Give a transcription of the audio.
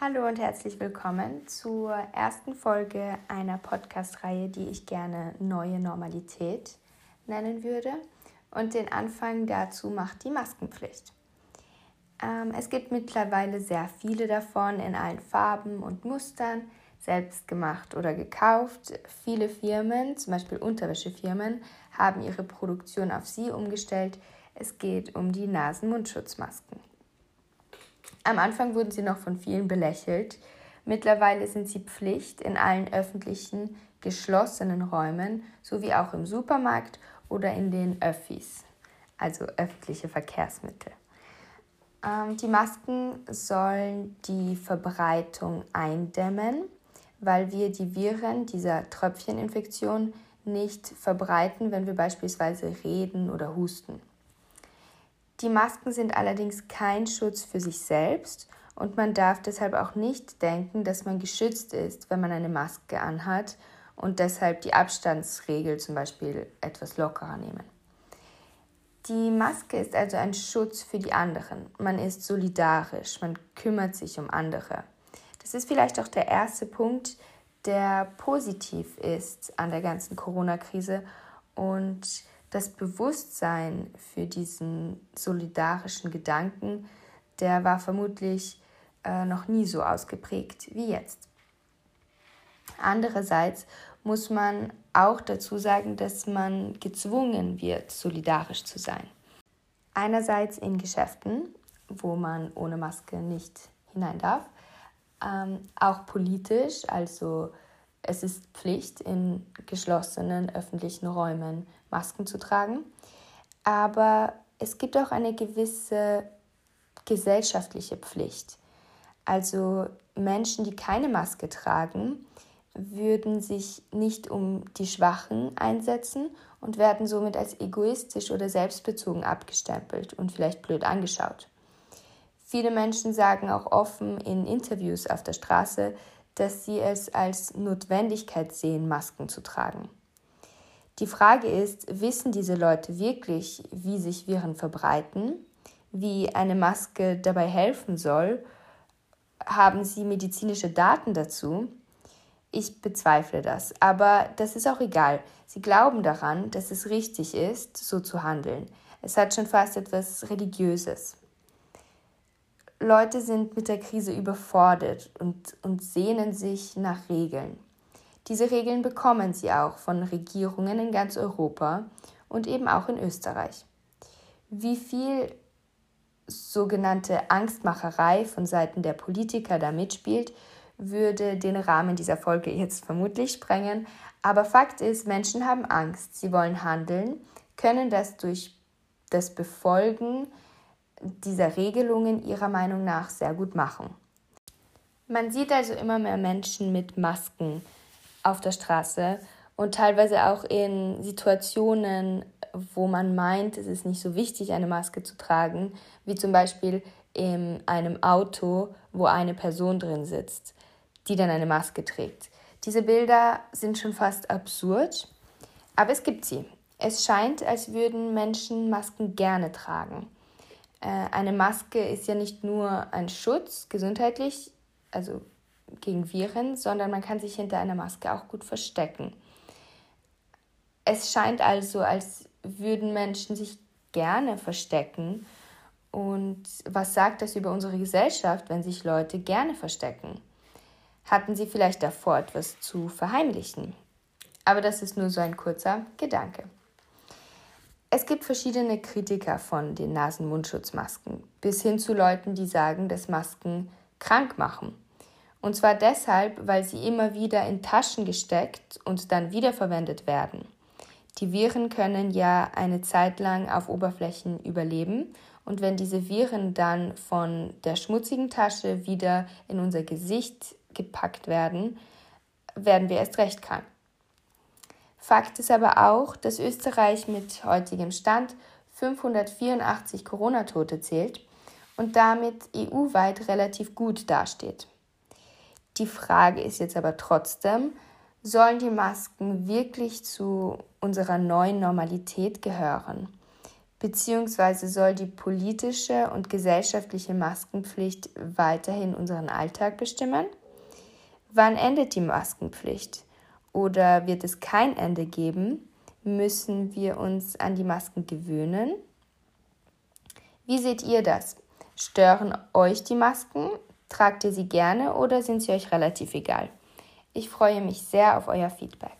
Hallo und herzlich willkommen zur ersten Folge einer Podcast-Reihe, die ich gerne Neue Normalität nennen würde. Und den Anfang dazu macht die Maskenpflicht. Ähm, es gibt mittlerweile sehr viele davon in allen Farben und Mustern, selbst gemacht oder gekauft. Viele Firmen, zum Beispiel Unterwäschefirmen, haben ihre Produktion auf sie umgestellt. Es geht um die Nasen-Mundschutzmasken. Am Anfang wurden sie noch von vielen belächelt. Mittlerweile sind sie Pflicht in allen öffentlichen, geschlossenen Räumen sowie auch im Supermarkt oder in den Öffis, also öffentliche Verkehrsmittel. Ähm, die Masken sollen die Verbreitung eindämmen, weil wir die Viren dieser Tröpfcheninfektion nicht verbreiten, wenn wir beispielsweise reden oder husten. Die Masken sind allerdings kein Schutz für sich selbst und man darf deshalb auch nicht denken, dass man geschützt ist, wenn man eine Maske anhat und deshalb die Abstandsregel zum Beispiel etwas lockerer nehmen. Die Maske ist also ein Schutz für die anderen. Man ist solidarisch, man kümmert sich um andere. Das ist vielleicht auch der erste Punkt, der positiv ist an der ganzen Corona-Krise und das Bewusstsein für diesen solidarischen Gedanken, der war vermutlich äh, noch nie so ausgeprägt wie jetzt. Andererseits muss man auch dazu sagen, dass man gezwungen wird, solidarisch zu sein. Einerseits in Geschäften, wo man ohne Maske nicht hinein darf, ähm, auch politisch, also es ist Pflicht, in geschlossenen öffentlichen Räumen Masken zu tragen. Aber es gibt auch eine gewisse gesellschaftliche Pflicht. Also Menschen, die keine Maske tragen, würden sich nicht um die Schwachen einsetzen und werden somit als egoistisch oder selbstbezogen abgestempelt und vielleicht blöd angeschaut. Viele Menschen sagen auch offen in Interviews auf der Straße, dass sie es als Notwendigkeit sehen, Masken zu tragen. Die Frage ist, wissen diese Leute wirklich, wie sich Viren verbreiten, wie eine Maske dabei helfen soll? Haben sie medizinische Daten dazu? Ich bezweifle das, aber das ist auch egal. Sie glauben daran, dass es richtig ist, so zu handeln. Es hat schon fast etwas Religiöses. Leute sind mit der Krise überfordert und, und sehnen sich nach Regeln. Diese Regeln bekommen sie auch von Regierungen in ganz Europa und eben auch in Österreich. Wie viel sogenannte Angstmacherei von Seiten der Politiker da mitspielt, würde den Rahmen dieser Folge jetzt vermutlich sprengen. Aber Fakt ist, Menschen haben Angst, sie wollen handeln, können das durch das Befolgen dieser Regelungen ihrer Meinung nach sehr gut machen. Man sieht also immer mehr Menschen mit Masken auf der Straße und teilweise auch in Situationen, wo man meint, es ist nicht so wichtig, eine Maske zu tragen, wie zum Beispiel in einem Auto, wo eine Person drin sitzt, die dann eine Maske trägt. Diese Bilder sind schon fast absurd, aber es gibt sie. Es scheint, als würden Menschen Masken gerne tragen. Äh, eine Maske ist ja nicht nur ein Schutz gesundheitlich, also gegen Viren, sondern man kann sich hinter einer Maske auch gut verstecken. Es scheint also, als würden Menschen sich gerne verstecken. Und was sagt das über unsere Gesellschaft, wenn sich Leute gerne verstecken? Hatten sie vielleicht davor etwas zu verheimlichen? Aber das ist nur so ein kurzer Gedanke. Es gibt verschiedene Kritiker von den Nasen-Mundschutzmasken, bis hin zu Leuten, die sagen, dass Masken krank machen. Und zwar deshalb, weil sie immer wieder in Taschen gesteckt und dann wiederverwendet werden. Die Viren können ja eine Zeit lang auf Oberflächen überleben und wenn diese Viren dann von der schmutzigen Tasche wieder in unser Gesicht gepackt werden, werden wir erst recht krank. Fakt ist aber auch, dass Österreich mit heutigem Stand 584 Corona-Tote zählt und damit EU-weit relativ gut dasteht. Die Frage ist jetzt aber trotzdem, Sollen die Masken wirklich zu unserer neuen Normalität gehören? Beziehungsweise soll die politische und gesellschaftliche Maskenpflicht weiterhin unseren Alltag bestimmen? Wann endet die Maskenpflicht? Oder wird es kein Ende geben? Müssen wir uns an die Masken gewöhnen? Wie seht ihr das? Stören euch die Masken? Tragt ihr sie gerne oder sind sie euch relativ egal? Ich freue mich sehr auf euer Feedback.